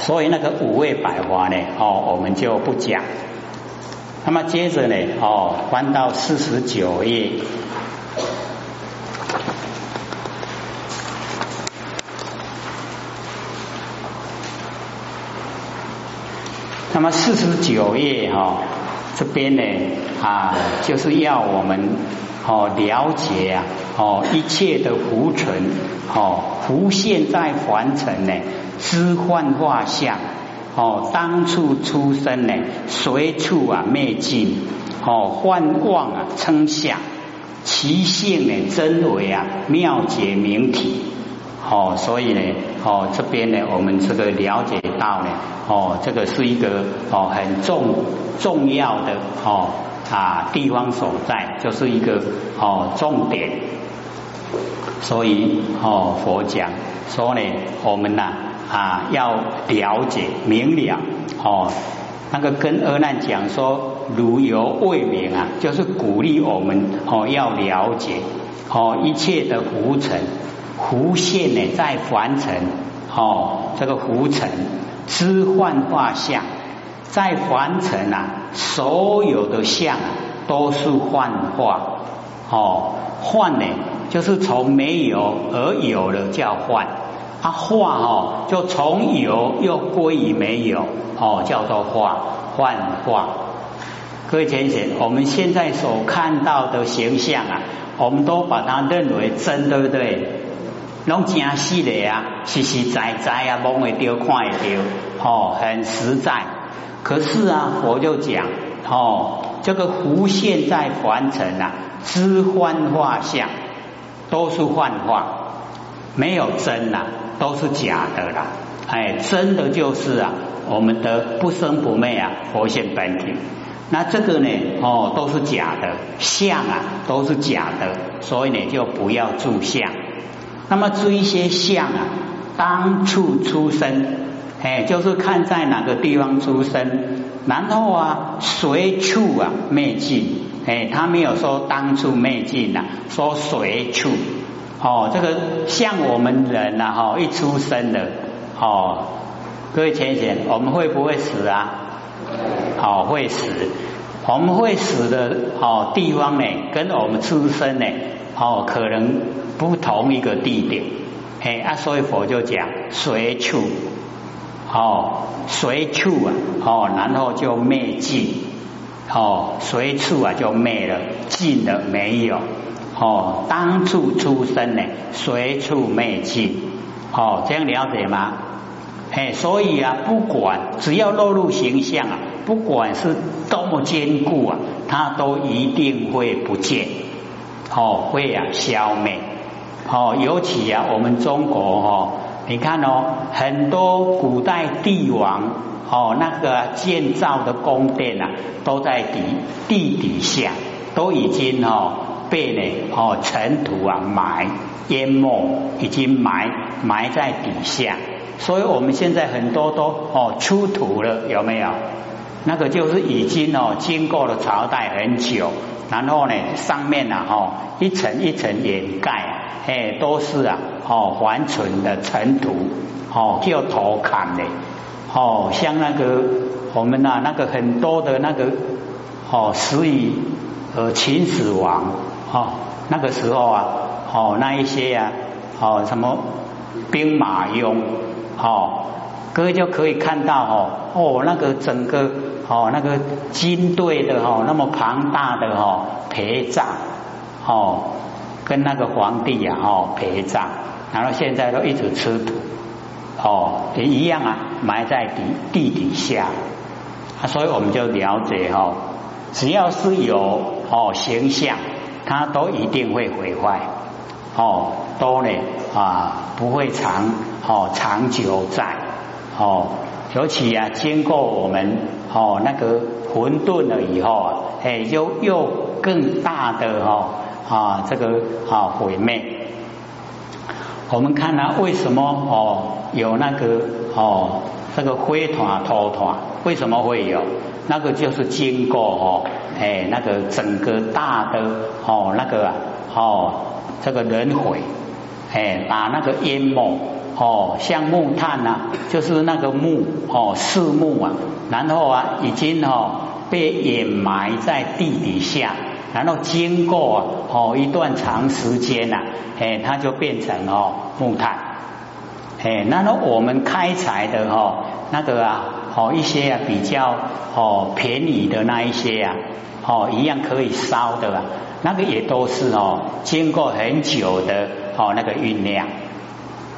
所以那个五味百花呢，哦，我们就不讲。那么接着呢，哦，翻到四十九页。那么四十九页哈，这边呢啊，就是要我们哦了解啊哦一切的浮尘哦浮现在凡尘呢，知幻化相哦当处出生呢，随处啊灭尽哦幻妄啊称相，其性呢真伪啊妙解明体哦，所以呢哦这边呢我们这个了解到呢。哦，这个是一个哦很重重要的哦啊地方所在，就是一个哦重点。所以哦佛讲说呢，我们呐啊要了解明了哦，那个跟阿难讲说，如有未明啊，就是鼓励我们哦要了解哦一切的浮尘浮现呢在凡尘哦这个浮尘。知幻化相，在凡尘啊，所有的相都是幻化哦。幻呢，就是从没有而有了叫幻，啊化哦，就从有又归于没有哦，叫做化幻化。各位先生，我们现在所看到的形象啊，我们都把它认为真，对不对？拢真实的啊，实实在在啊，摸会丢，看会丢，哦，很实在。可是啊，佛就讲，哦，这个浮现在凡尘啊，知幻化相，都是幻化，没有真呐，都是假的啦。哎，真的就是啊，我们的不生不灭啊，佛性本体。那这个呢，哦，都是假的，相啊，都是假的，所以呢，就不要住相。那么住一些相啊，当处出生，哎，就是看在哪个地方出生，然后啊，随处啊灭尽，哎，他没有说当初灭尽呐，说随处，哦，这个像我们人呐，哈，一出生的，哦，各位浅显，我们会不会死啊？好，会死，我们会死的哦地方呢，跟我们出生呢，哦，可能。不同一个地点，哎啊，所以佛就讲随处，哦，随处啊，哦，然后就灭尽，哦，随处啊就灭了，尽了没有，哦，当处出生呢，随处灭尽，哦，这样了解吗？哎，所以啊，不管只要落入形象啊，不管是多么坚固啊，它都一定会不见，哦，会啊消灭。哦，尤其啊，我们中国哦，你看哦，很多古代帝王哦，那个建造的宫殿啊，都在底地底下，都已经哦被呢哦尘土啊埋淹没，已经埋埋在底下，所以我们现在很多都哦出土了，有没有？那个就是已经哦经过了朝代很久，然后呢上面呢哈一层一层掩盖。哎，都是啊，哦，还存的尘土，哦，叫头砍的，哦，像那个我们呐，那个很多的那个，哦，死于呃秦始皇，哦，那个时候啊，哦，那一些呀，哦，什么兵马俑，哦，各位就可以看到哦，哦，那个整个哦，那个军队的哦，那么庞大的哦陪葬，哦。跟那个皇帝呀，哦，陪葬，然后现在都一直吃土，哦，也一样啊，埋在地地底下，啊，所以我们就了解哦，只要是有哦形象，它都一定会毁坏，哦，都呢啊不会长哦长久在，哦，尤其啊经过我们哦那个混沌了以后啊，哎，又又更大的哦。啊，这个啊毁灭，我们看啊，为什么哦有那个哦这个灰团脱团？为什么会有？那个就是经过哦哎那个整个大的哦那个哦这个轮回哎把那个淹没哦，像木炭呐，就是那个木哦，四木啊，然后啊，已经哦被掩埋在地底下，然后经过哦一段长时间呐，哎，它就变成哦木炭，哎，然后我们开采的哦那个啊，哦一些啊比较哦便宜的那一些啊，哦一样可以烧的，那个也都是哦经过很久的哦那个酝酿。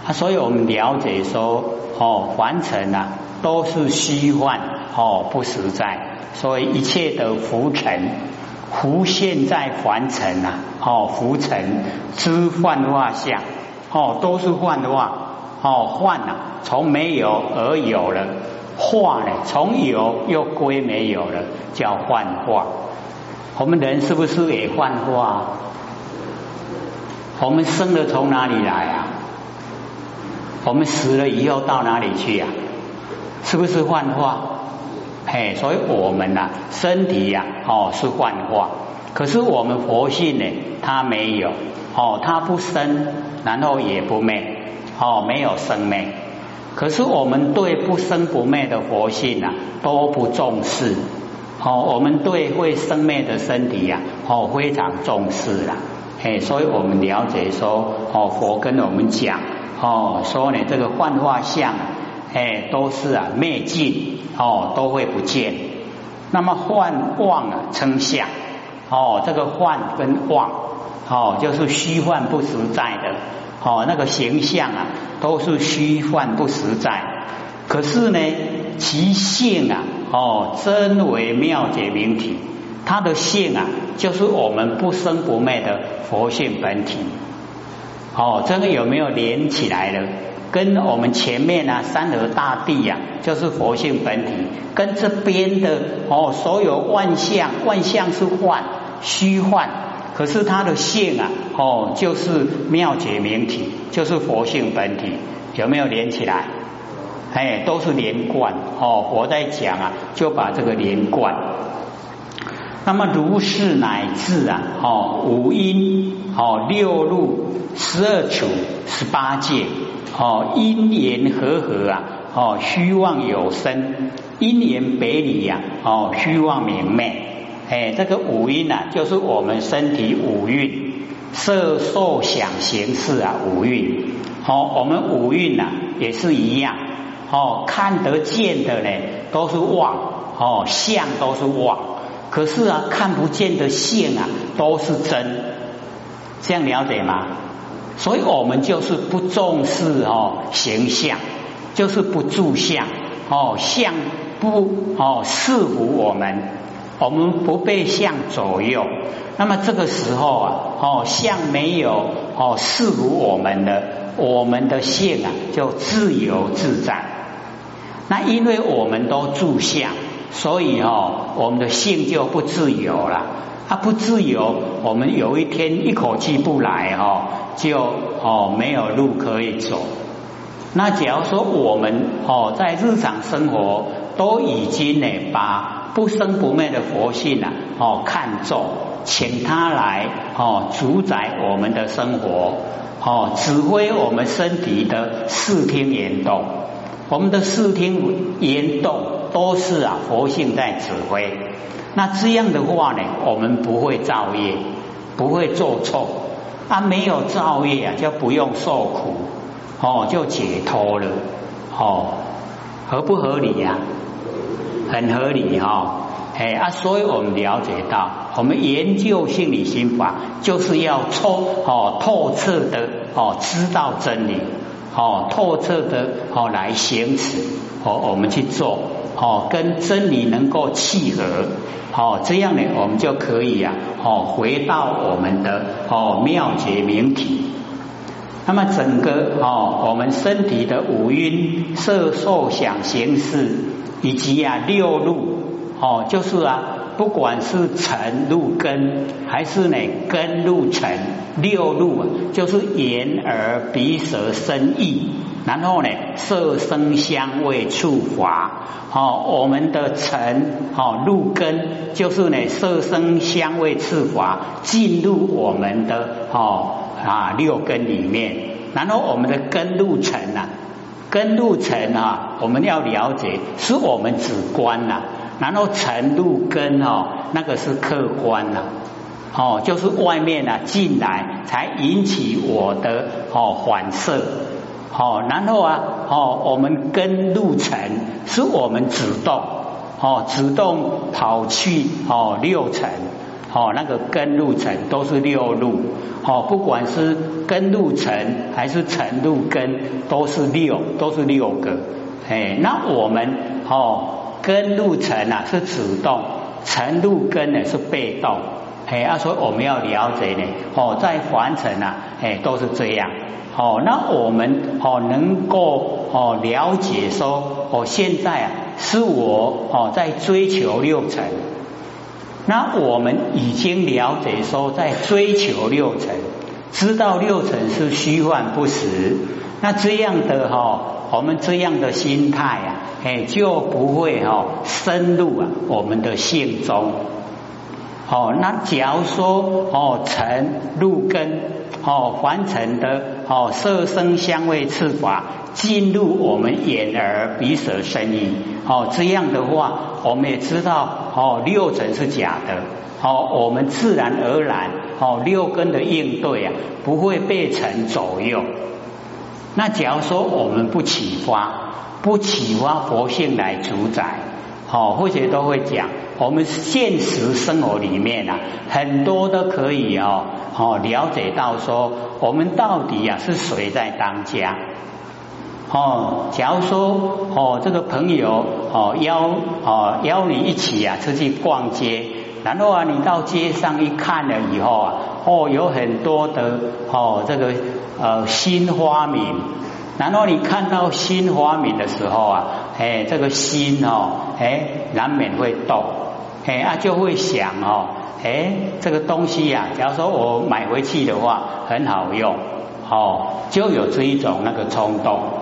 啊，所以我们了解说，哦，凡尘啊都是虚幻，哦，不实在，所以一切的浮尘浮现在凡尘啊，哦，浮尘之幻化相，哦，都是幻化，哦，幻啊，从没有而有了，化呢，从有又归没有了，叫幻化。我们人是不是也幻化？我们生了从哪里来啊？我们死了以后到哪里去呀？是不是幻化？嘿，所以我们呐，身体呀，哦，是幻化。可是我们佛性呢，它没有，哦，它不生，然后也不灭，哦，没有生灭。可是我们对不生不灭的佛性啊，都不重视。哦，我们对会生灭的身体呀，哦，非常重视了。嘿，所以我们了解说，哦，佛跟我们讲。哦，说呢，这个幻化相，哎，都是啊灭尽，哦，都会不见。那么幻妄啊称相，哦，这个幻跟妄，哦，就是虚幻不实在的，哦，那个形象啊，都是虚幻不实在。可是呢，其性啊，哦，真为妙解明体，它的性啊，就是我们不生不灭的佛性本体。哦，这个有没有连起来了？跟我们前面啊山河大地呀，就是佛性本体，跟这边的哦，所有万象，万象是幻虚幻，可是它的性啊，哦，就是妙解明体，就是佛性本体，有没有连起来？哎，都是连贯哦。我在讲啊，就把这个连贯。那么如是乃至啊，哦，五音，哦，六路。十二处十八界，哦，因缘和合啊，哦，虚妄有生，因缘北里呀，哦，虚妄明灭，哎，这个五蕴啊，就是我们身体五蕴，色受想行识啊，五蕴，哦，我们五蕴呐也是一样，哦，看得见的呢都是妄，哦，相都是妄，可是啊，看不见的性啊都是真，这样了解吗？所以我们就是不重视哦形象，就是不住相。哦相不哦适服我们，我们不被相左右。那么这个时候啊哦相没有哦适服我们的，我们的性啊就自由自在。那因为我们都住相，所以哦我们的性就不自由了。它不自由，我们有一天一口气不来哦，就哦没有路可以走。那假如说我们哦在日常生活都已经呢把不生不灭的佛性啊哦看重，请他来哦主宰我们的生活哦指挥我们身体的视听言动，我们的视听言动都是啊佛性在指挥。那这样的话呢，我们不会造业，不会做错，啊，没有造业啊，就不用受苦，哦，就解脱了，哦，合不合理呀？很合理哈，哎啊，所以我们了解到，我们研究心理心法，就是要抽哦透彻的哦知道真理，哦透彻的哦来行持，哦我们去做。哦，跟真理能够契合，哦，这样呢，我们就可以呀，哦，回到我们的哦妙觉明体。那么整个哦，我们身体的五蕴色受想行识，以及啊六路，哦，就是啊，不管是尘路根，还是呢根路尘，六路啊，就是眼耳鼻舌身意。然后呢，色声香味触法，哦，我们的尘，哦，入根就是呢，色声香味触法进入我们的哦啊六根里面，然后我们的根路尘呐，根路尘啊，我们要了解是我们主观呐，然后尘路根哦，那个是客观呐，哦，就是外面啊进来才引起我的哦反射，哦，然后啊哦，我们根路尘是我们主动。哦，主动跑去哦六层。哦，那个根路尘都是六路，哦，不管是根路尘还是尘路根，都是六，都是六个。哎，那我们哦，根路尘啊是主动，尘路根呢是被动。哎，啊，所以我们要了解呢，哦，在凡尘啊，哎，都是这样。哦，那我们哦能够哦了解说，哦，现在啊是我哦在追求六尘。那我们已经了解说，在追求六尘，知道六尘是虚幻不实，那这样的哈，我们这样的心态啊，哎，就不会哈深入啊我们的性中。哦，那假如说哦尘入根，哦凡尘的哦色声香味触法进入我们眼耳鼻舌身意，哦这样的话，我们也知道。哦，六尘是假的，哦，我们自然而然，哦，六根的应对啊，不会被尘左右。那假如说我们不启发，不启发佛性来主宰，哦，或者都会讲，我们现实生活里面啊，很多都可以哦，哦，了解到说，我们到底啊是谁在当家。哦，假如说哦，这个朋友哦邀哦邀你一起啊出去逛街，然后啊你到街上一看了以后啊，哦有很多的哦这个呃新花名，然后你看到新花名的时候啊，哎这个心哦哎难免会动，哎啊就会想哦，哎这个东西呀，假如说我买回去的话很好用，哦就有这一种那个冲动。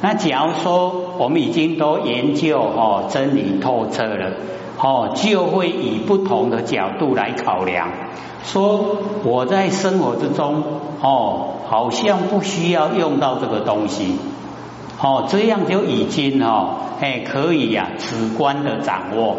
那假如说我们已经都研究哦真理透彻了哦，就会以不同的角度来考量，说我在生活之中哦，好像不需要用到这个东西哦，这样就已经哦哎可以呀直观的掌握，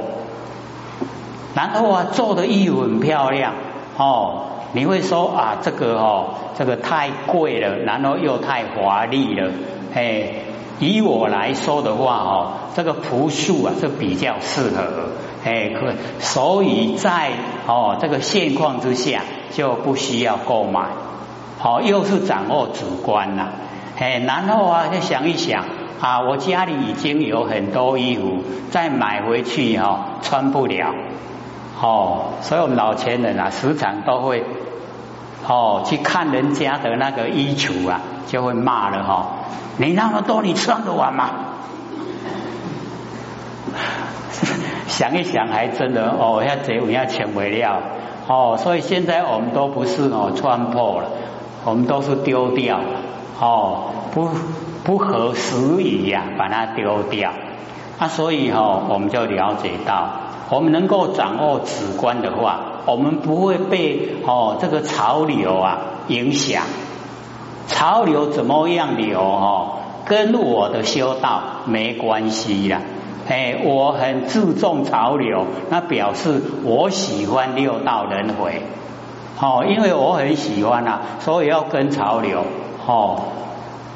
然后啊做的衣服很漂亮哦，你会说啊这个哦这个太贵了，然后又太华丽了，哎。以我来说的话哦，这个朴素啊是比较适合，哎，可所以在哦这个现况之下就不需要购买，好又是掌握主观呐，哎，然后啊再想一想啊，我家里已经有很多衣服，再买回去哈穿不了，哦，所以我们老前人啊时常都会哦去看人家的那个衣橱啊，就会骂了哈。你那么多，你穿得完吗？想一想，还真的哦，要这我要钱为料哦，所以现在我们都不是哦穿破了，我们都是丢掉哦，不不合时宜呀，把它丢掉。啊，所以哈，我们就了解到，我们能够掌握此观的话，我们不会被哦这个潮流啊影响。潮流怎么样流哦，跟我的修道没关系呀。哎，我很注重潮流，那表示我喜欢六道轮回。哦，因为我很喜欢啊，所以要跟潮流。哦，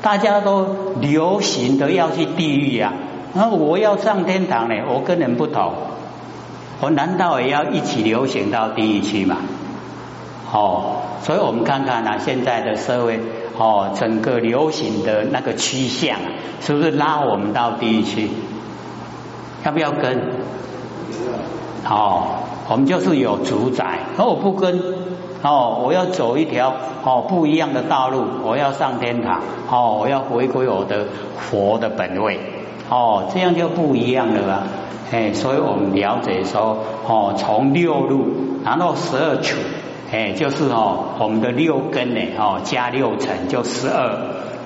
大家都流行的要去地狱呀，那我要上天堂呢？我跟人不同，我难道也要一起流行到地狱去吗？哦，所以我们看看啊，现在的社会。哦，整个流行的那个趋向，是不是拉我们到地狱去？要不要跟？哦，我们就是有主宰，而我不跟，哦，我要走一条哦不一样的道路，我要上天堂，哦，我要回归我的佛的本位，哦，这样就不一样了吧。哎，所以我们了解说，哦，从六路，然后十二处。哎，就是哦，我们的六根呢，哦，加六层就十二，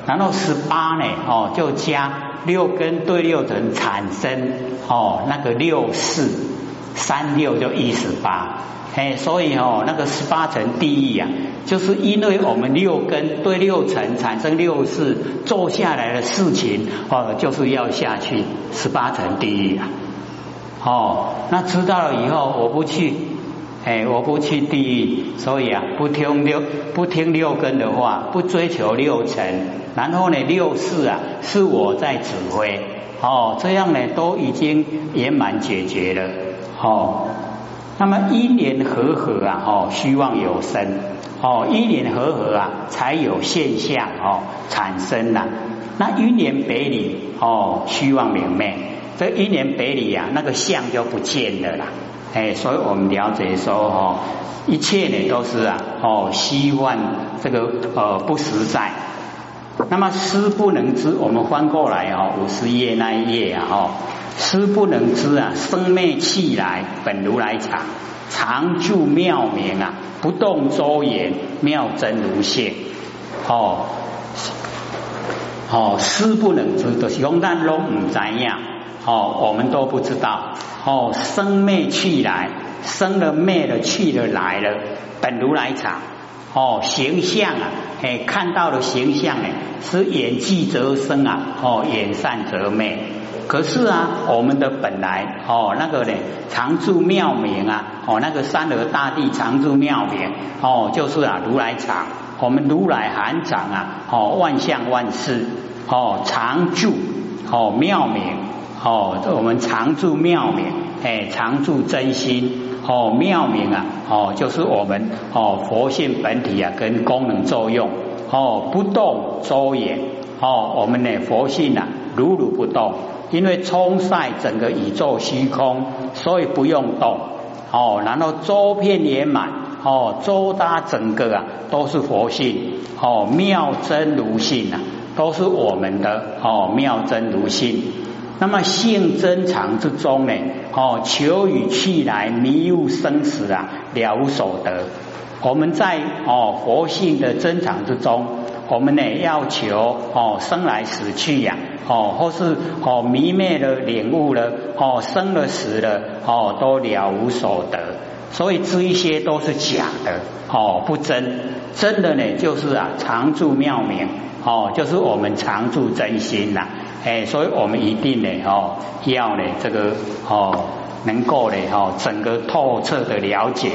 然后十八呢，哦，就加六根对六层产生哦那个六四，三六就一十八，哎，所以哦，那个十八层地狱啊，就是因为我们六根对六层产生六事，做下来的事情哦，就是要下去十八层地狱啊。哦，那知道了以后，我不去，哎，我不去地狱，所以啊，不听六不听六根的话，不追求六层，然后呢，六事啊，是我在指挥，哦，这样呢，都已经圆满解决了，哦，那么因缘和合啊，哦，虚妄有生，哦，因缘和合啊，才有现象哦产生呐，那因缘北里哦，虚妄明灭。这一年北里啊，那个相就不见了啦，哎，所以我们了解说哦，一切呢都是啊哦，希望这个呃不实在。那么思不能知，我们翻过来哦，五十页那一页啊哦，思不能知啊，生灭气来本如来藏，常住妙明啊，不动周延，妙真如现，哦哦，思不能知，就是讲咱拢唔知样。哦，我们都不知道。哦，生灭去来，生了灭了去了来了，本如来藏。哦，形象啊，哎，看到的形象呢，是眼聚则生啊，哦，眼散则灭。可是啊，我们的本来哦，那个呢，常住妙明啊，哦，那个三河大地常住妙明，哦，就是啊，如来藏。我们如来含藏啊，哦，万象万事，哦，常住，哦，妙明。哦，我们常住妙明，哎，常住真心，哦，妙明啊，哦，就是我们哦佛性本体啊，跟功能作用，哦，不动周延，哦，我们呢佛性啊，如如不动，因为冲晒整个宇宙虚空，所以不用动，哦，然后周遍圆满，哦，周搭整个啊，都是佛性，哦，妙真如性啊，都是我们的哦妙真如性。那么性增长之中呢？哦，求与去来，迷悟生死啊，了无所得。我们在哦佛性的增长之中，我们呢要求哦生来死去呀，哦或是哦迷灭了领悟了，哦生了死了，哦都了无所得。所以这一些都是假的，哦不真。真的呢就是啊常住妙明，哦就是我们常住真心呐。哎，所以我们一定呢，哦，要呢这个哦，能够呢，哦，整个透彻的了解。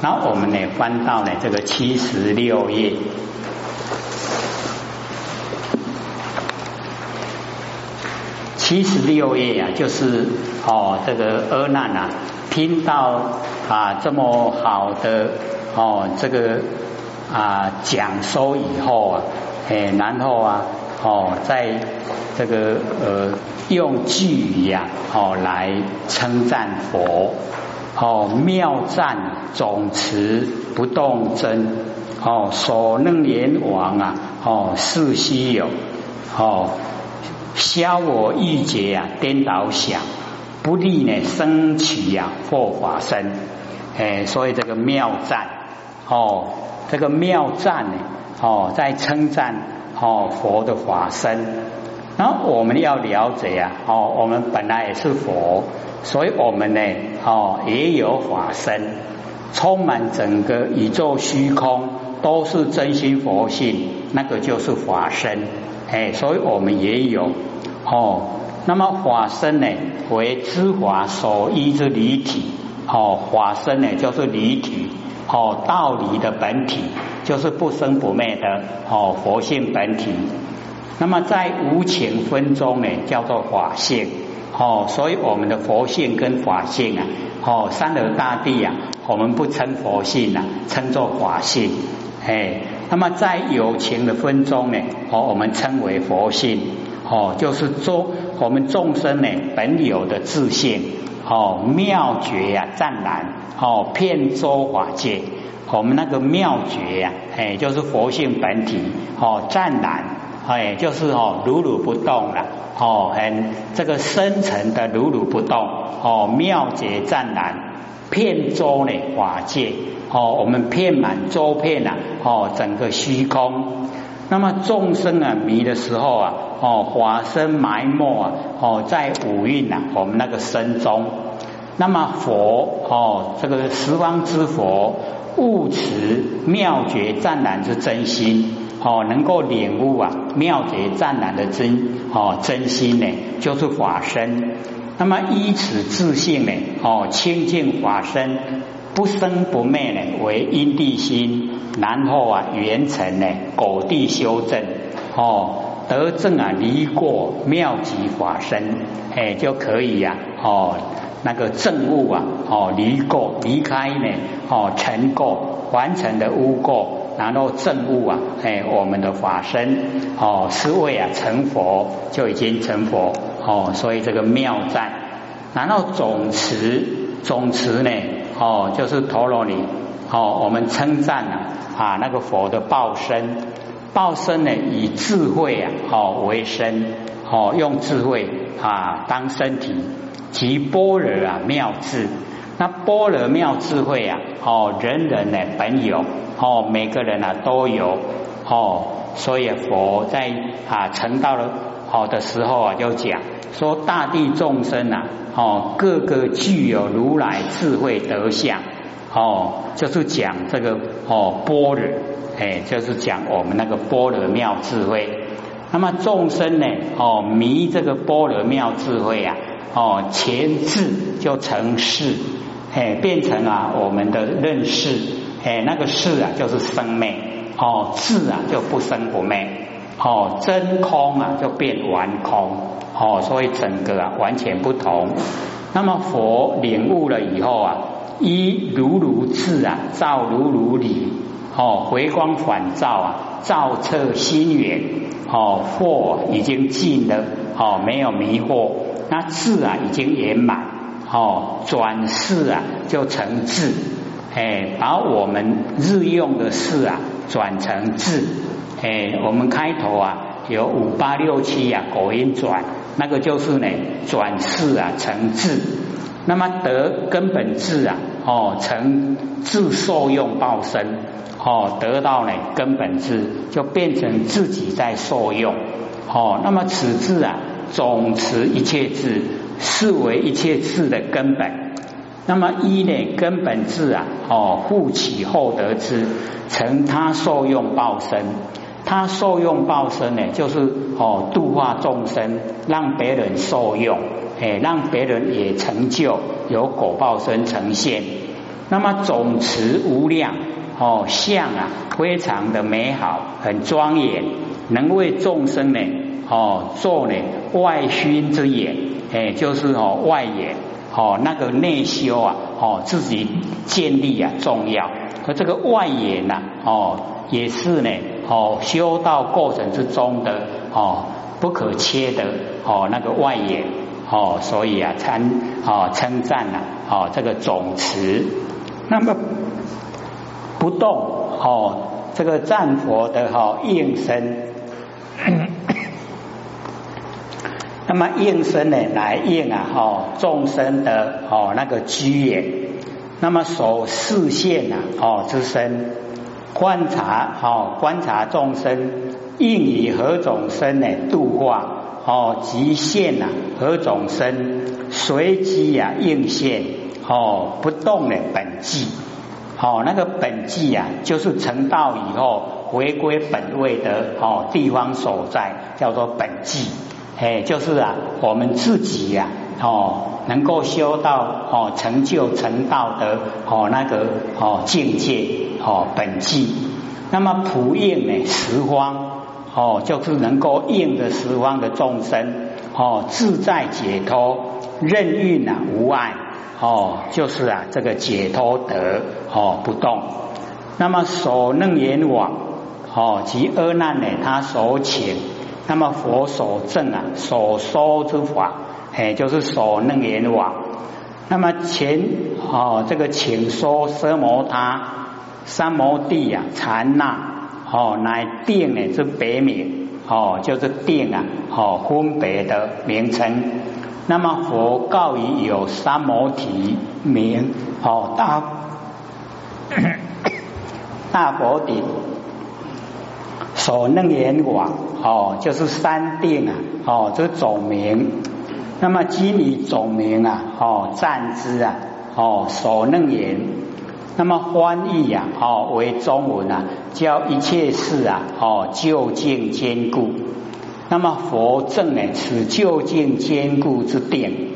那我们呢，翻到呢这个七十六页，七十六页啊，就是哦，这个阿难啊，听到啊这么好的哦，这个啊讲说以后啊，哎，然后啊。哦，在这个呃用句语呀，哦来称赞佛，哦妙赞总持不动真，哦所能言王啊，哦是稀有，哦消我欲结啊颠倒想，不利呢升起呀或法身，哎，所以这个妙赞，哦这个妙赞呢，哦在称赞。哦，佛的法身，那我们要了解啊，哦，我们本来也是佛，所以我们呢，哦，也有法身，充满整个宇宙虚空，都是真心佛性，那个就是法身，哎，所以我们也有哦。那么法身呢，为知法所依之离体，哦，法身呢就是离体。哦，道理的本体就是不生不灭的哦，佛性本体。那么在无情分中呢，叫做法性哦，所以我们的佛性跟法性啊，哦，三德大地啊，我们不称佛性啊，称作法性。哎，那么在有情的分中呢，哦，我们称为佛性哦，就是说我们众生呢本有的自性。哦，妙觉呀，湛然哦，遍周法界。我们那个妙觉呀，哎，就是佛性本体哦，湛然哎，就是哦，如如不动了哦，很这个深层的如如不动哦，妙觉湛然，遍周呢法界哦，我们遍满周遍呐哦，整个虚空。那么众生啊迷的时候啊。哦，法身埋没啊！哦，在五蕴呐，我们那个身中，那么佛哦，这个十方之佛悟持妙觉湛然之真心哦，能够领悟啊妙觉湛然的真哦真心呢，就是法身。那么依此自性呢哦，清净法身不生不灭呢，为因地心，然后啊圆成呢果地修正哦。得正啊，离过妙极法身，哎，就可以呀，哦，那个正悟啊，哦，离垢离开呢，哦，成垢完成的污垢，然后正悟啊，哎，我们的法身，哦，是为啊成佛就已经成佛，哦，所以这个妙在，然后总持总持呢，哦，就是陀罗尼，哦，我们称赞啊啊那个佛的报身。报身呢，以智慧啊，哦为身，哦用智慧啊当身体，即般若啊妙智。那般若妙智慧啊，哦人人呢本有，哦每个人啊都有，哦所以佛在啊成道了好的时候啊，就讲说大地众生啊，哦个个具有如来智慧德相，哦就是讲这个哦般若。哎，就是讲我们那个般若妙智慧。那么众生呢？哦，迷这个波罗妙智慧啊，哦，前智就成事，哎，变成啊我们的认识，哎，那个事啊就是生灭，哦，智啊就不生不灭，哦，真空啊就变完空，哦，所以整个啊完全不同。那么佛领悟了以后啊，一如如智啊，照如如理。哦，回光返照啊，照彻心源，哦，惑已经尽了，哦，没有迷惑，那智啊已经圆满，哦，转世啊就成智，哎，把我们日用的事啊转成智，哎，我们开头啊有五八六七啊，口音转，那个就是呢转世啊成智，那么得根本智啊，哦，成智受用报身。哦，得到呢根本智，就变成自己在受用。哦，那么此智啊，总持一切智，是为一切智的根本。那么一呢根本智啊，哦，复起后得之，成他受用报身。他受用报身呢，就是哦度化众生，让别人受用，哎，让别人也成就，有果报身呈现。那么总持无量。哦，相啊，非常的美好，很庄严，能为众生呢，哦，做呢外熏之眼，哎，就是哦外眼，哦那个内修啊，哦自己建立啊重要，而这个外眼呐，哦也是呢，哦修道过程之中的哦不可切的哦那个外眼，哦所以啊称哦称赞呐，哦这个总词，那么。不动哦，这个战佛的哈应身，那么应身呢来应啊哦众生的哦那个居也，那么守视线呐哦之身。观察哦观察众生应以何种身呢？度化哦极限呐何种身？随机呀应现哦不动的本际。哦，那个本际啊，就是成道以后回归本位的哦地方所在，叫做本际。哎，就是啊，我们自己呀，哦，能够修到哦成就成道的哦那个哦境界哦本际。那么普应呢十方哦，就是能够应的十方的众生哦自在解脱，任运啊无碍。哦，就是啊，这个解脱得哦不动，那么所能言往哦及阿难呢，他所请，那么佛所证啊，所说之法，哎，就是所能言往。那么前哦这个请说奢摩他三摩地呀禅那哦乃定呢之别名哦就是定啊哦分别的名称。那么佛告于有三摩提名哦大 大佛顶所能言往哦就是三定啊哦这总名那么今以总名啊，哦，赞之啊，哦，所能言。那么翻译啊，哦，为中文啊，叫一切事啊，哦，究竟坚固。那么佛正呢，此究竟坚固之定，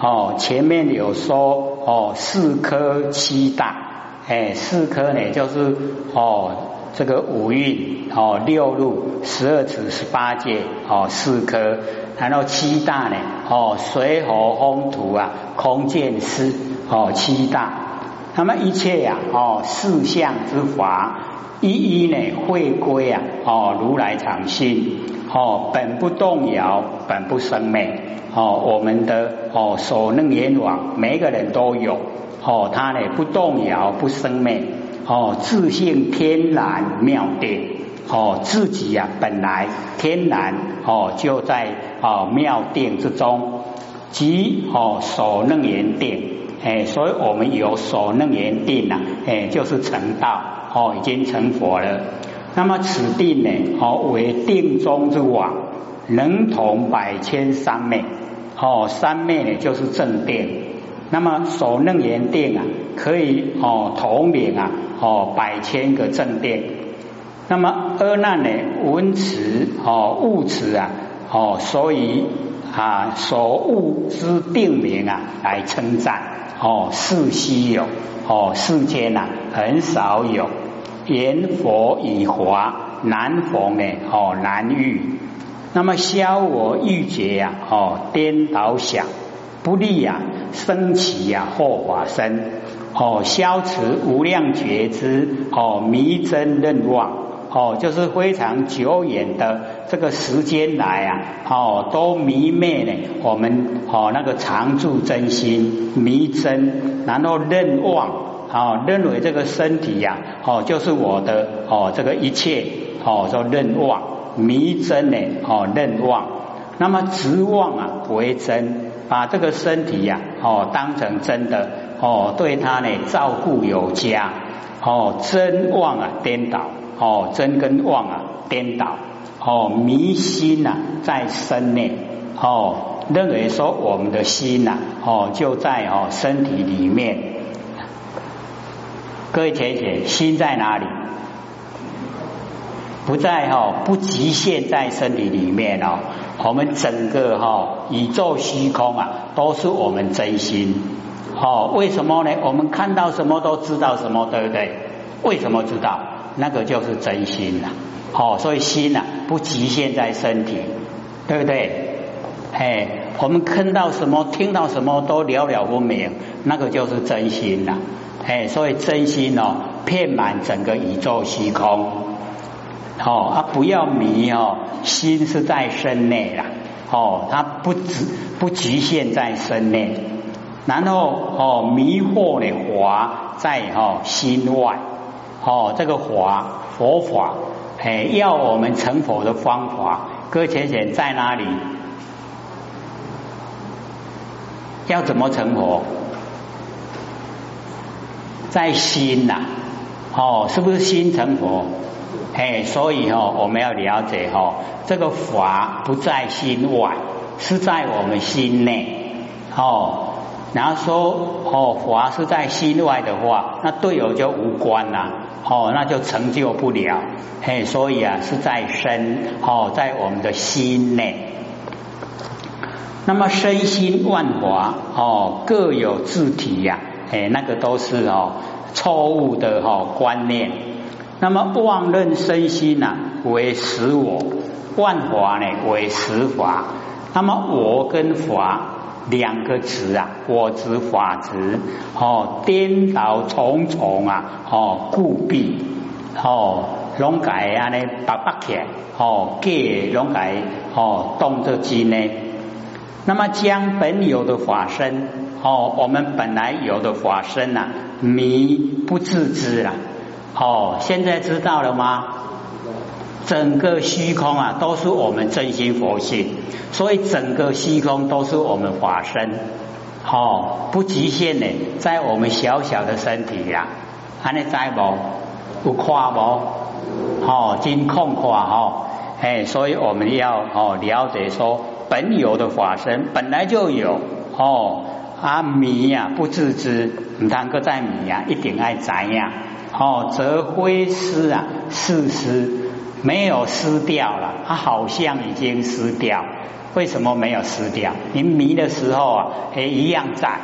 哦，前面有说哦，四科七大，哎，四科呢，就是哦，这个五蕴哦，六路十二指十八界哦，四科。然后七大呢？哦，水火风土啊，空见思哦，七大。那么一切呀，哦，四相之法，一一呢会归啊，哦，如来常心，哦，本不动摇，本不生灭，哦，我们的哦所能言往，每个人都有，哦，他呢不动摇，不生灭，哦，自性天然妙定。哦，自己呀，本来天然哦，就在哦妙定之中，即哦所能言定，哎，所以我们有所能言定呐，哎，就是成道哦，已经成佛了。那么此定呢，哦为定中之王，能同百千三昧，哦三昧呢就是正定。那么所能言定啊，可以哦统领啊哦百千个正定。那么阿难呢？闻此哦，物辞啊哦，所以啊所悟之定名啊，来称赞哦，是稀有哦，世间呐很少有。言佛以华难逢呢哦，难遇。那么消我欲觉呀哦，颠倒想不利呀，升起呀后法身哦，消除无量觉知哦，迷真任妄。哦，就是非常久远的这个时间来啊，哦，都迷昧呢。我们哦，那个常住真心迷真，然后任妄，哦，认为这个身体呀，哦，就是我的哦，这个一切哦，说任妄迷真呢，哦，任妄。那么执妄啊为真，把这个身体呀，哦，当成真的，哦，对他呢照顾有加，哦，真妄啊颠倒。哦，真跟妄啊颠倒，哦迷心呐在身内，哦认为说我们的心呐，哦就在哦身体里面。各位姐姐，心在哪里？不在哈，不局限在身体里面哦。我们整个哈宇宙虚空啊，都是我们真心。哦，为什么呢？我们看到什么都知道什么，对不对？为什么知道？那个就是真心呐，好，所以心呐不局限在身体，对不对？哎，我们看到什么、听到什么都了了分明，那个就是真心呐，哎，所以真心哦，遍满整个宇宙虚空，哦啊，不要迷哦，心是在身内啦，哦，它不只不局限在身内，然后哦，迷惑的华在哦心外。哦，这个华佛法，哎，要我们成佛的方法，搁浅浅在哪里？要怎么成佛？在心呐，哦，是不是心成佛？哎，所以哦，我们要了解哦，这个法不在心外，是在我们心内。哦，然后说哦，法是在心外的话，那队友就无关了。哦，那就成就不了，嘿，所以啊，是在身，哦，在我们的心内。那么身心万华，哦，各有自体呀，哎，那个都是哦错误的哦观念。那么妄认身心呐为实我，万法呢为实法。那么我跟法。两个词啊，我执法执，哦，颠倒重重啊，哦，故弊，哦，拢改安尼白白起，哦，给拢改，哦，动作机呢？那么将本有的法身，哦，我们本来有的法身呐，迷不自知了，哦，现在知道了吗？整个虚空啊，都是我们真心佛性，所以整个虚空都是我们法身，哦，不局限呢，在我们小小的身体呀，安尼在无？有夸无？哦，真空夸哦，哎，所以我们要哦了解说，本有的法身本来就有哦啊迷呀不自知，唔单个在迷呀，一定爱知呀哦，则灰失啊是失，没有失掉了，它好像已经失掉。为什么没有失掉？你迷的时候啊，哎一样在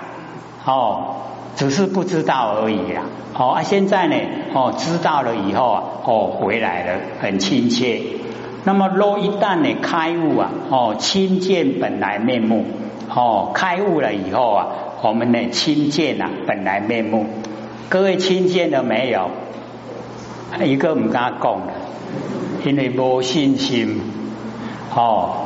哦，只是不知道而已啊。哦啊，现在呢哦知道了以后啊哦回来了，很亲切。那么若一旦呢开悟啊哦亲见本来面目哦开悟了以后啊，我们呢亲见啊本来面目。各位听见了没有？一个唔敢讲因为无信心哦。